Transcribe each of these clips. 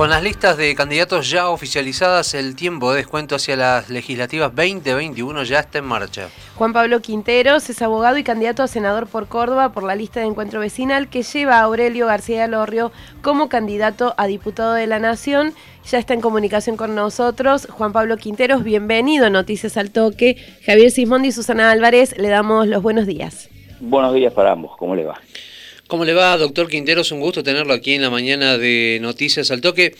Con las listas de candidatos ya oficializadas, el tiempo de descuento hacia las legislativas 2021 ya está en marcha. Juan Pablo Quinteros es abogado y candidato a senador por Córdoba por la lista de encuentro vecinal que lleva a Aurelio García Lorrio como candidato a diputado de la Nación. Ya está en comunicación con nosotros. Juan Pablo Quinteros, bienvenido a Noticias al Toque. Javier Sismondi y Susana Álvarez, le damos los buenos días. Buenos días para ambos, ¿cómo le va? ¿Cómo le va, doctor Quinteros? Un gusto tenerlo aquí en la mañana de Noticias al Toque.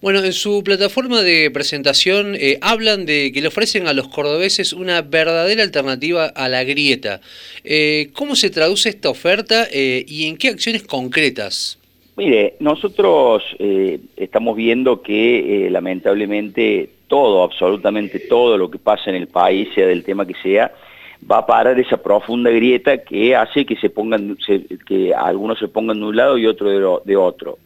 Bueno, en su plataforma de presentación eh, hablan de que le ofrecen a los cordobeses una verdadera alternativa a la grieta. Eh, ¿Cómo se traduce esta oferta eh, y en qué acciones concretas? Mire, nosotros estamos viendo que lamentablemente todo, absolutamente todo lo que pasa en el país, sea del tema que sea, va a parar esa profunda grieta que hace que se pongan que algunos se pongan de un lado y otros de, otro.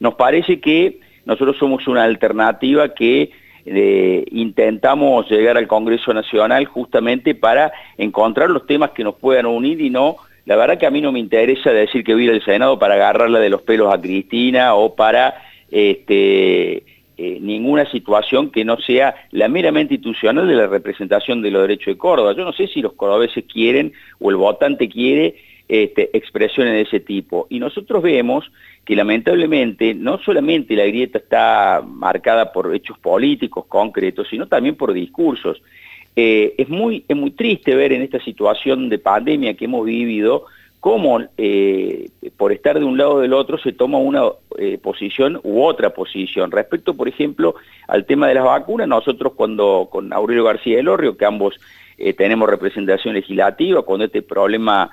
Nos parece que nosotros somos una alternativa que eh, intentamos llegar al Congreso Nacional justamente para encontrar los temas que nos puedan unir y no, la verdad que a mí no me interesa decir que voy al Senado para agarrarla de los pelos a Cristina o para este, eh, ninguna situación que no sea la meramente institucional de la representación de los derechos de Córdoba. Yo no sé si los cordobeses quieren o el votante quiere este, expresiones de ese tipo. Y nosotros vemos que lamentablemente no solamente la grieta está marcada por hechos políticos concretos, sino también por discursos. Eh, es, muy, es muy triste ver en esta situación de pandemia que hemos vivido cómo eh, por estar de un lado o del otro se toma una eh, posición u otra posición. Respecto, por ejemplo, al tema de las vacunas, nosotros cuando con Aurelio García del Orrio, que ambos eh, tenemos representación legislativa, cuando este problema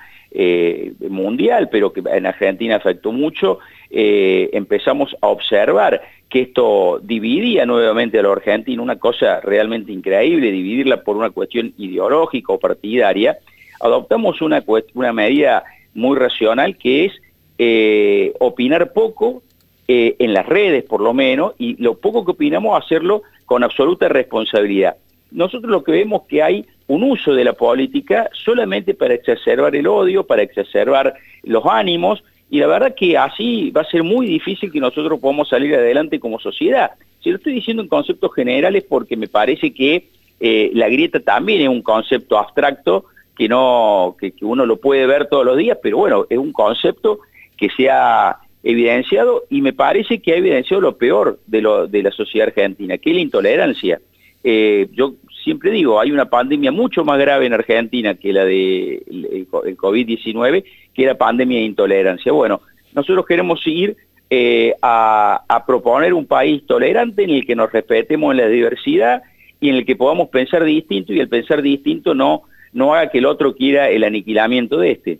mundial, pero que en Argentina afectó mucho, empezamos a observar que esto dividía nuevamente a los argentinos, una cosa realmente increíble, dividirla por una cuestión ideológica o partidaria, adoptamos una, una medida muy racional que es eh, opinar poco eh, en las redes por lo menos y lo poco que opinamos hacerlo con absoluta responsabilidad. Nosotros lo que vemos que hay un uso de la política solamente para exacerbar el odio, para exacerbar los ánimos y la verdad que así va a ser muy difícil que nosotros podamos salir adelante como sociedad. Si lo estoy diciendo en conceptos generales porque me parece que eh, la grieta también es un concepto abstracto que, no, que, uno lo puede ver todos los días, pero bueno, es un concepto que se ha evidenciado y me parece que ha evidenciado lo peor de, la sociedad argentina, que es la intolerancia. Eh, yo siempre digo, hay una pandemia mucho más grave en Argentina que la de el, COVID-19, que la pandemia de intolerancia. Bueno, nosotros queremos ir eh, a, a, proponer un país tolerante en el que nos respetemos en la diversidad y en el que podamos pensar distinto y el pensar distinto no no haga que el otro quiera el aniquilamiento de este.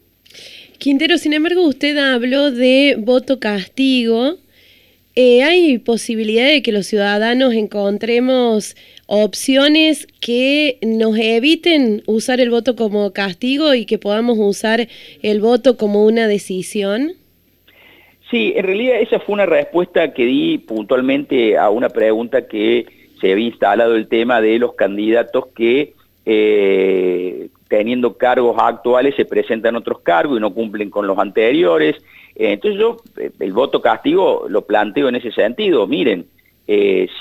Quintero, sin embargo, usted habló de voto castigo. Eh, ¿Hay posibilidad de que los ciudadanos encontremos opciones que nos eviten usar el voto como castigo y que podamos usar el voto como una decisión? Sí, en realidad esa fue una respuesta que di puntualmente a una pregunta que se había instalado el tema de los candidatos que eh, teniendo cargos actuales se presentan otros cargos y no cumplen con los anteriores. Eh, entonces yo eh, el voto castigo lo planteo en ese sentido. Miren,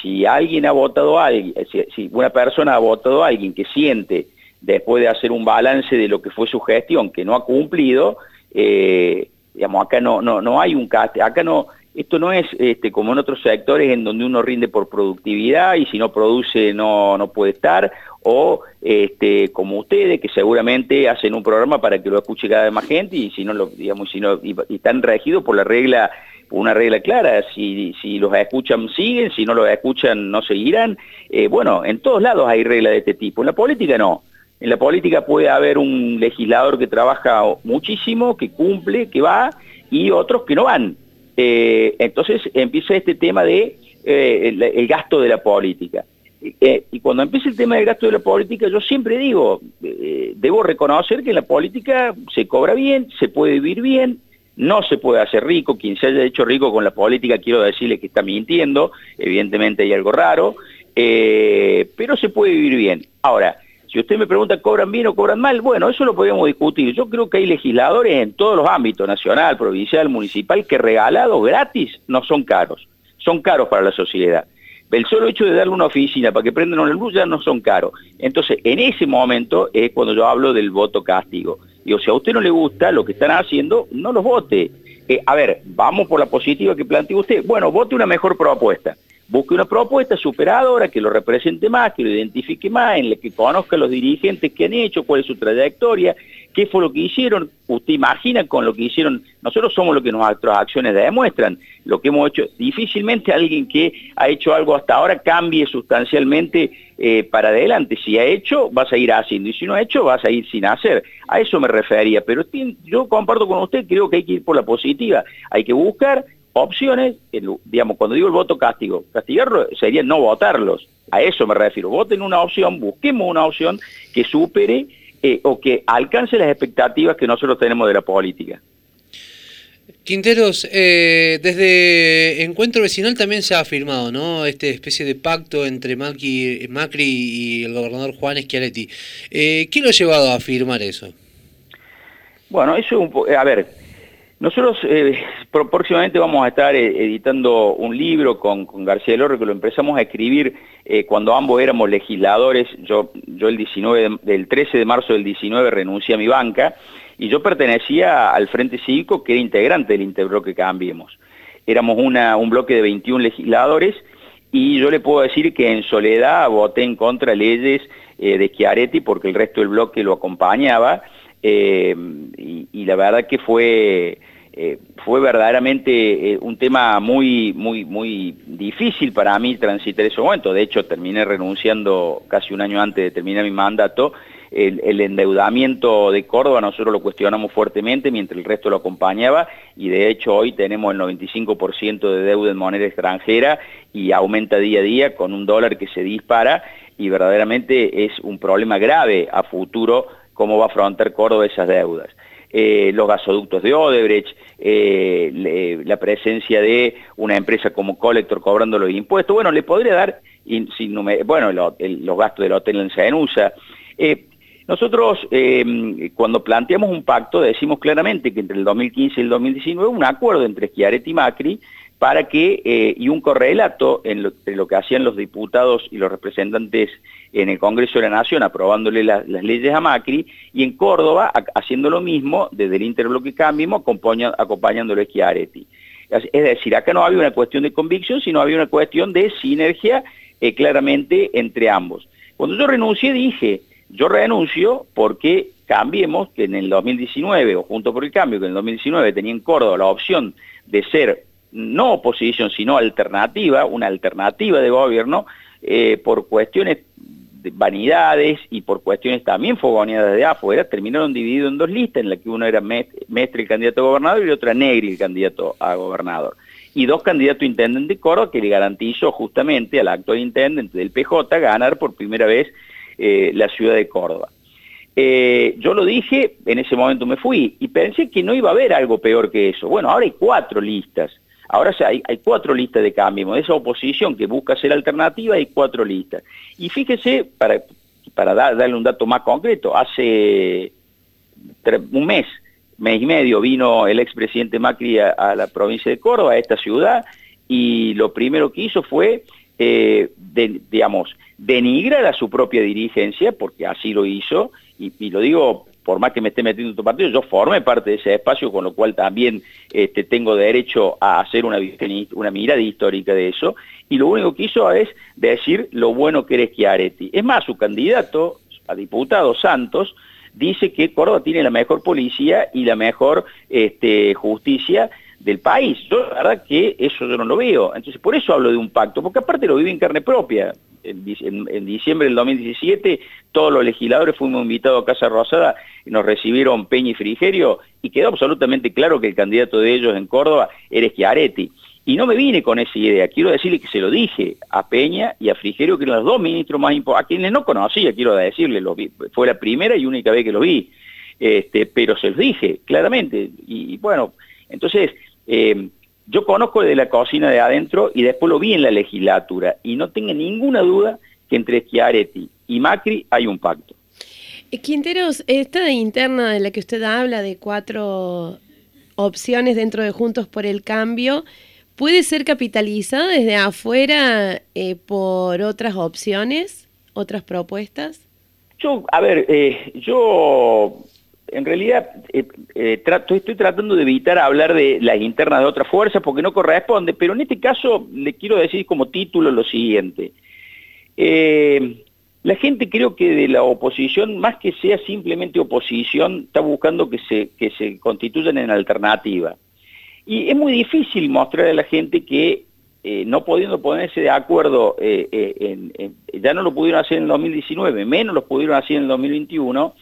si alguien ha votado a alguien, si, una persona ha votado a alguien que siente después de hacer un balance de lo que fue su gestión que no ha cumplido, digamos, acá no, no, no hay un castigo, acá no, esto no es este, como en otros sectores en donde uno rinde por productividad y si no produce no, no puede estar, o este, como ustedes que seguramente hacen un programa para que lo escuche cada vez más gente y si no lo, digamos, si no, y, están regidos por la regla, por una regla clara, si, si los escuchan siguen, si no los escuchan no seguirán. Eh, bueno, en todos lados hay reglas de este tipo, en la política no. En la política puede haber un legislador que trabaja muchísimo, que cumple, que va, y otros que no van. Eh, entonces empieza este tema de eh, el, gasto de la política. Eh, y cuando empieza el tema del gasto de la política, yo siempre digo, debo reconocer que en la política se cobra bien, se puede vivir bien, no se puede hacer rico, quien se haya hecho rico con la política quiero decirle que está mintiendo, evidentemente hay algo raro, pero se puede vivir bien. Ahora, si usted me pregunta, ¿cobran bien o cobran mal? Bueno, eso lo podemos discutir. Yo creo que hay legisladores en todos los ámbitos, nacional, provincial, municipal, que regalados gratis no son caros. Son caros para la sociedad. El solo hecho de darle una oficina para que prendan una luz ya no son caros. Entonces, en ese momento es cuando yo hablo del voto castigo. Digo, si a usted no le gusta lo que están haciendo, no los vote. Eh, a ver, vamos por la positiva que plantea usted. Bueno, vote una mejor propuesta. Busque una propuesta superadora que lo represente más, que lo identifique más, en la que conozca los dirigentes que han hecho, cuál es su trayectoria, qué fue lo que hicieron. Usted imagina con lo que hicieron, nosotros somos lo que nuestras acciones demuestran, lo que hemos hecho. Difícilmente alguien que ha hecho algo hasta ahora cambie sustancialmente eh, para adelante. Si ha hecho, vas a ir haciendo, y si no ha hecho, vas a ir sin hacer. A eso me refería, pero yo comparto con usted, creo que hay que ir por la positiva. Hay que buscar opciones, digamos, cuando digo el voto castigo, castigarlo sería no votarlos, a eso me refiero, voten una opción, busquemos una opción que supere eh, o que alcance las expectativas que nosotros tenemos de la política. Quinteros, eh, desde Encuentro Vecinal también se ha afirmado, ¿no? Esta especie de pacto entre Macri, Macri y el gobernador Juan Schiaretti. Eh, ¿Quién lo ha llevado a afirmar eso? Bueno, eso es un a ver, nosotros eh, próximamente vamos a estar eh, editando un libro con, García Lorre que lo empezamos a escribir eh, cuando ambos éramos legisladores. Yo, el, 19 del 13 de marzo del 19 renuncié a mi banca y yo pertenecía al Frente Cívico que era integrante del Interbloque Cambiemos. Éramos un bloque de 21 legisladores y yo le puedo decir que en soledad voté en contra leyes de Schiaretti porque el resto del bloque lo acompañaba eh, y, la verdad que fue, eh, fue verdaderamente eh, un tema muy, muy, muy difícil para mí transitar ese momento. De hecho, terminé renunciando casi un año antes de terminar mi mandato. El, endeudamiento de Córdoba nosotros lo cuestionamos fuertemente mientras el resto lo acompañaba y de hecho hoy tenemos el 95% de deuda en moneda extranjera y aumenta día a día con un dólar que se dispara y verdaderamente es un problema grave a futuro cómo va a afrontar Córdoba esas deudas. Eh, los gasoductos de Odebrecht, eh, la presencia de una empresa como Collector cobrando los impuestos. Bueno, le podría dar, bueno, los gastos del hotel en Senusa. Eh, nosotros, cuando planteamos un pacto, decimos claramente que entre el 2015 y el 2019 un acuerdo entre Schiaretti y Macri para que, eh, y un correlato en lo, lo, que hacían los diputados y los representantes en el Congreso de la Nación aprobándole las leyes a Macri, y en Córdoba haciendo lo mismo desde el Interbloque Cambiemos acompañándolo a Schiaretti. Es decir, acá no había una cuestión de convicción, sino había una cuestión de sinergia eh, claramente entre ambos. Cuando yo renuncié dije, yo renuncio porque cambiemos que en el 2019, o junto por el cambio, que en el 2019 tenía en Córdoba la opción de ser no oposición, sino alternativa, una alternativa de gobierno, eh, por cuestiones de vanidades y por cuestiones también fogoneadas de afuera, terminaron divididos en dos listas, en la que uno era Mestre el candidato a gobernador y otra Negri el candidato a gobernador. Y dos candidatos a de Córdoba que le garantizó justamente al actual intendente del PJ ganar por primera vez eh, la ciudad de Córdoba. Eh, yo lo dije, en ese momento me fui y pensé que no iba a haber algo peor que eso. Bueno, ahora hay cuatro listas Ahora hay, hay cuatro listas de cambio. De esa oposición que busca ser alternativa hay cuatro listas. Y fíjese, para, para darle un dato más concreto, hace un mes, mes y medio, vino el expresidente Macri a, la provincia de Córdoba, a esta ciudad, y lo primero que hizo fue, eh, digamos, denigrar a su propia dirigencia, porque así lo hizo, y lo digo por más que me esté metiendo en tu partido, yo formé parte de ese espacio, con lo cual también este, tengo derecho a hacer una, una mirada histórica de eso, y lo único que hizo es decir lo bueno que eres Chiaretti. Es más, su candidato a diputado Santos dice que Córdoba tiene la mejor policía y la mejor este, justicia del país. Yo la verdad que eso yo no lo veo. Entonces por eso hablo de un pacto, porque aparte lo vive en carne propia en, diciembre del 2017 todos los legisladores fuimos invitados a Casa Rosada nos recibieron Peña y Frigerio y quedó absolutamente claro que el candidato de ellos en Córdoba era Schiaretti. Y no me vine con esa idea, quiero decirle que se lo dije a Peña y a Frigerio, que eran los dos ministros más importantes, a quienes no conocía, quiero decirle, fue la primera y única vez que lo vi, este, pero se los dije claramente. Y, bueno, Entonces, eh, yo conozco de la cocina de adentro y después lo vi en la legislatura y no tengo ninguna duda que entre Schiaretti y Macri hay un pacto. Eh, Quinteros, esta interna de la que usted habla de cuatro opciones dentro de Juntos por el Cambio, ¿puede ser capitalizada desde afuera eh, por otras opciones, otras propuestas? Yo, a ver, eh, yo en realidad trato, estoy tratando de evitar hablar de las internas de otras fuerzas porque no corresponde, pero en este caso le quiero decir como título lo siguiente. Eh, la gente creo que de la oposición, más que sea simplemente oposición, está buscando que se, que se constituyan en alternativa. Y es muy difícil mostrar a la gente que eh, no pudiendo ponerse de acuerdo, eh, eh, ya no lo pudieron hacer en el 2019, menos lo pudieron hacer en el 2021,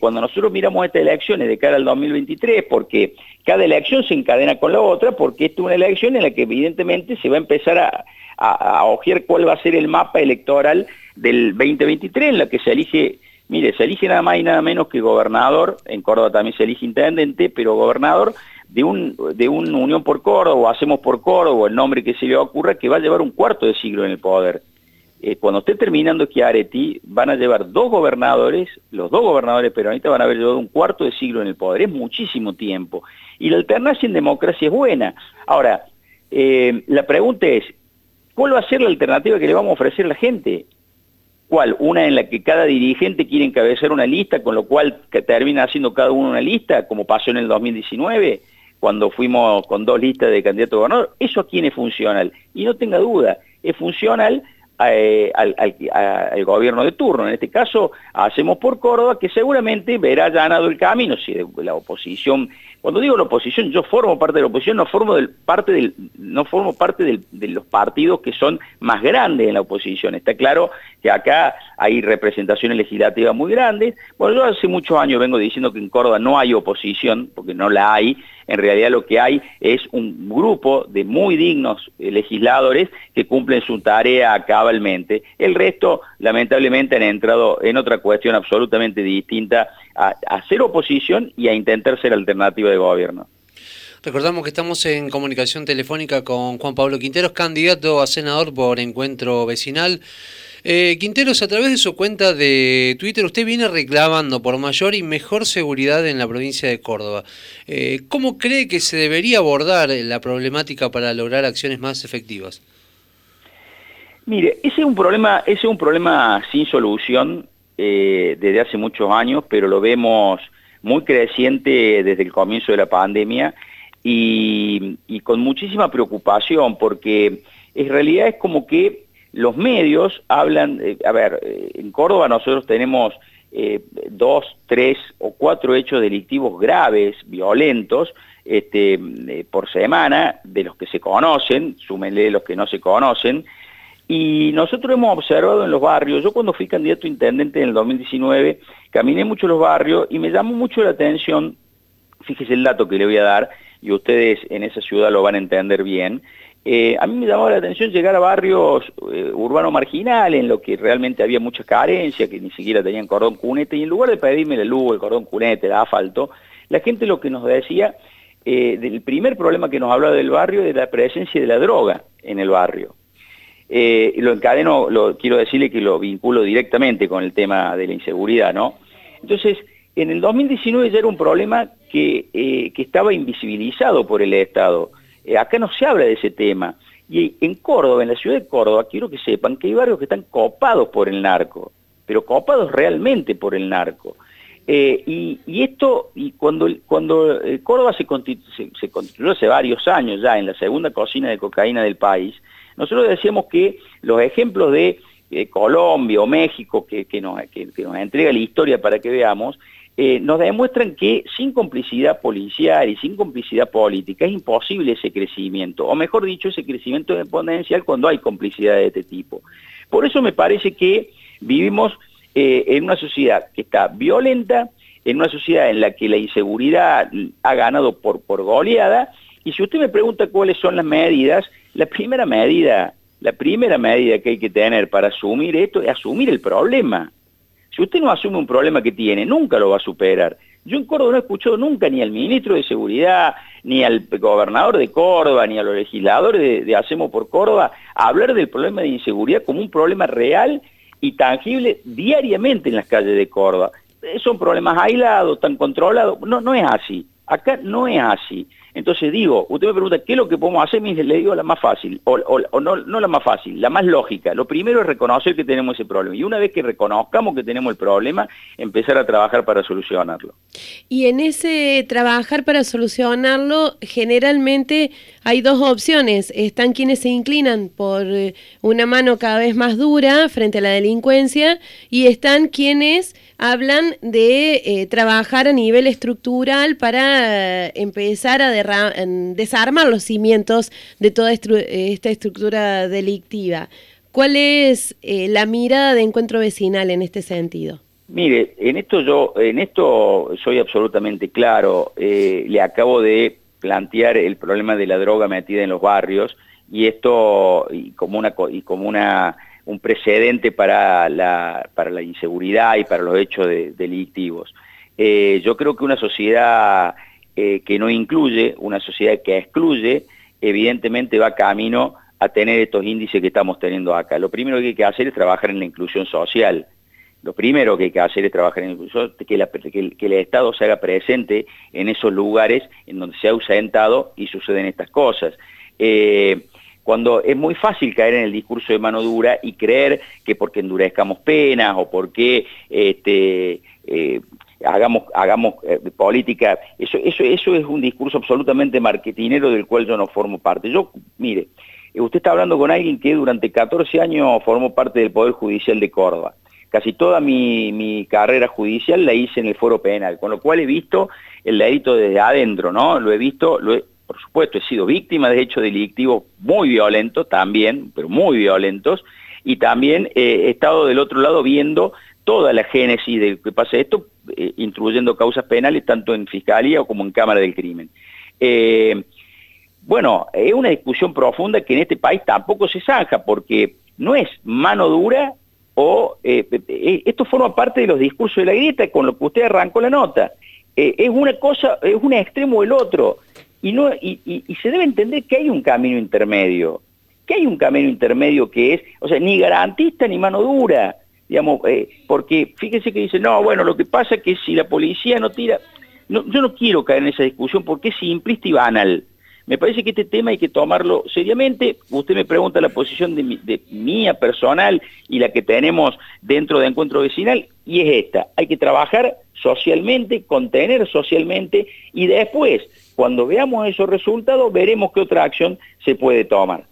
cuando nosotros miramos estas elecciones de cara al 2023, porque cada elección se encadena con la otra, porque esta es una elección en la que evidentemente se va a empezar a, a, ojear cuál va a ser el mapa electoral del 2023, en la que se elige, mire, se elige nada más y nada menos que gobernador, en Córdoba también se elige intendente, pero gobernador de un de una Unión por Córdoba, o Hacemos por Córdoba, el nombre que se le ocurra, que va a llevar un cuarto de siglo en el poder. Eh, cuando esté terminando Chiaretti, van a llevar dos gobernadores, los dos gobernadores peronistas van a haber llevado un cuarto de siglo en el poder, es muchísimo tiempo. Y la alternancia en democracia es buena. Ahora, eh, la pregunta es, ¿Cuál va a ser la alternativa que le vamos a ofrecer a la gente? ¿Cuál? Una en la que cada dirigente quiere encabezar una lista, con lo cual termina haciendo cada uno una lista, como pasó en el 2019, cuando fuimos con dos listas de candidato a gobernador. ¿Eso a quién es funcional? Y no tenga duda, es funcional eh, al, gobierno de turno. En este caso, hacemos por Córdoba, que seguramente verá ganado el camino si la oposición cuando digo la oposición, yo formo parte de la oposición, no formo, parte, de los partidos que son más grandes en la oposición. Está claro que acá hay representaciones legislativas muy grandes. Bueno, yo hace muchos años vengo diciendo que en Córdoba no hay oposición, porque no la hay. En realidad lo que hay es un grupo de muy dignos eh, legisladores que cumplen su tarea cabalmente. El resto, lamentablemente, han entrado en otra cuestión absolutamente distinta a, hacer oposición y a intentar ser alternativa de gobierno. Recordamos que estamos en comunicación telefónica con Juan Pablo Quinteros, candidato a senador por encuentro vecinal. Eh, Quinteros, a través de su cuenta de Twitter, usted viene reclamando por mayor y mejor seguridad en la provincia de Córdoba. Eh, ¿Cómo cree que se debería abordar la problemática para lograr acciones más efectivas? Mire, ese es un problema, ese es un problema sin solución eh, desde hace muchos años, pero lo vemos muy creciente desde el comienzo de la pandemia y, con muchísima preocupación porque en realidad es como que los medios hablan, eh, a ver, eh, en Córdoba nosotros tenemos dos, tres o cuatro hechos delictivos graves, violentos, este, por semana, de los que se conocen, súmenle los que no se conocen, y nosotros hemos observado en los barrios, yo cuando fui candidato a intendente en el 2019, caminé mucho los barrios y me llamó mucho la atención, fíjese el dato que le voy a dar, y ustedes en esa ciudad lo van a entender bien, eh, a mí me llamaba la atención llegar a barrios eh, urbanos marginales, en lo que realmente había mucha carencia, que ni siquiera tenían cordón cunete, y en lugar de pedirme la luz, el cordón cunete, el asfalto, la gente lo que nos decía, eh, del primer problema que nos hablaba del barrio, de la presencia de la droga en el barrio. Eh, lo encadeno, lo, quiero decirle que lo vinculo directamente con el tema de la inseguridad, ¿no? Entonces, en el 2019 ya era un problema que, eh, que estaba invisibilizado por el Estado. Eh, acá no se habla de ese tema. Y en Córdoba, en la ciudad de Córdoba, quiero que sepan que hay barrios que están copados por el narco, pero copados realmente por el narco. y, esto, y cuando, cuando Córdoba se, se, se, constituyó hace varios años ya en la segunda cocina de cocaína del país, nosotros decíamos que los ejemplos de eh, Colombia o México, que, nos, entrega la historia para que veamos, eh, nos demuestran que sin complicidad policial y sin complicidad política es imposible ese crecimiento, o mejor dicho, ese crecimiento exponencial cuando hay complicidad de este tipo. Por eso me parece que vivimos eh, en una sociedad que está violenta, en una sociedad en la que la inseguridad ha ganado por, por goleada, y si usted me pregunta cuáles son las medidas, la primera medida, la primera medida que hay que tener para asumir esto es asumir el problema. Si usted no asume un problema que tiene, nunca lo va a superar. Yo en Córdoba no he escuchado nunca ni al ministro de Seguridad, ni al gobernador de Córdoba, ni a los legisladores de, Hacemos por Córdoba hablar del problema de inseguridad como un problema real y tangible diariamente en las calles de Córdoba. Eh, son problemas aislados, tan controlados. No, no es así. Acá no es así. Entonces digo, usted me pregunta, ¿qué es lo que podemos hacer? Le digo la más fácil, o, no, no, la más fácil, la más lógica. Lo primero es reconocer que tenemos ese problema. Y una vez que reconozcamos que tenemos el problema, empezar a trabajar para solucionarlo. Y en ese trabajar para solucionarlo, generalmente hay dos opciones. Están quienes se inclinan por eh, una mano cada vez más dura frente a la delincuencia y están quienes hablan de eh, trabajar a nivel estructural para eh, empezar a desarmar los cimientos de toda esta estructura delictiva. ¿Cuál es eh, la mirada de encuentro vecinal en este sentido? Mire, en esto yo, en esto soy absolutamente claro. le acabo de plantear el problema de la droga metida en los barrios y esto y como una y como una un precedente para la, para la inseguridad y para los hechos delictivos. Eh, yo creo que una sociedad eh, que no incluye, una sociedad que excluye, evidentemente va camino a tener estos índices que estamos teniendo acá. Lo primero que hay que hacer es trabajar en la inclusión social. Lo primero que hay que hacer es trabajar en la inclusión, que, que, el Estado se haga presente en esos lugares en donde se ha ausentado y suceden estas cosas. Eh, cuando es muy fácil caer en el discurso de mano dura y creer que porque endurezcamos penas o porque este, eh, hagamos, hagamos eh, política, eso, eso, eso es un discurso absolutamente marketinero del cual yo no formo parte. Yo, mire, usted está hablando con alguien que durante 14 años formó parte del Poder Judicial de Córdoba. Casi toda mi, mi carrera judicial la hice en el foro penal, con lo cual he visto el delito desde adentro, ¿no? Lo he visto, lo por supuesto, he sido víctima de hechos delictivos muy violentos también, pero muy violentos, y también he estado del otro lado viendo toda la génesis de que pasa esto, eh, intruyendo causas penales tanto en Fiscalía como en Cámara del Crimen. Eh, bueno, es una discusión profunda que en este país tampoco se zanja, porque no es mano dura o... Eh, esto forma parte de los discursos de la grieta con lo que usted arrancó la nota. es una cosa, es un extremo o el otro y, no, y, se debe entender que hay un camino intermedio, que hay un camino intermedio que es, o sea, ni garantista ni mano dura, digamos, eh, porque fíjense que dice, no, bueno, lo que pasa es que si la policía no tira, yo no quiero caer en esa discusión porque es simplista y banal. Me parece que este tema hay que tomarlo seriamente. Usted me pregunta la posición de, de mía personal y la que tenemos dentro de Encuentro Vecinal, y es esta. Hay que trabajar socialmente, contener socialmente, y después cuando veamos esos resultados, veremos qué otra acción se puede tomar.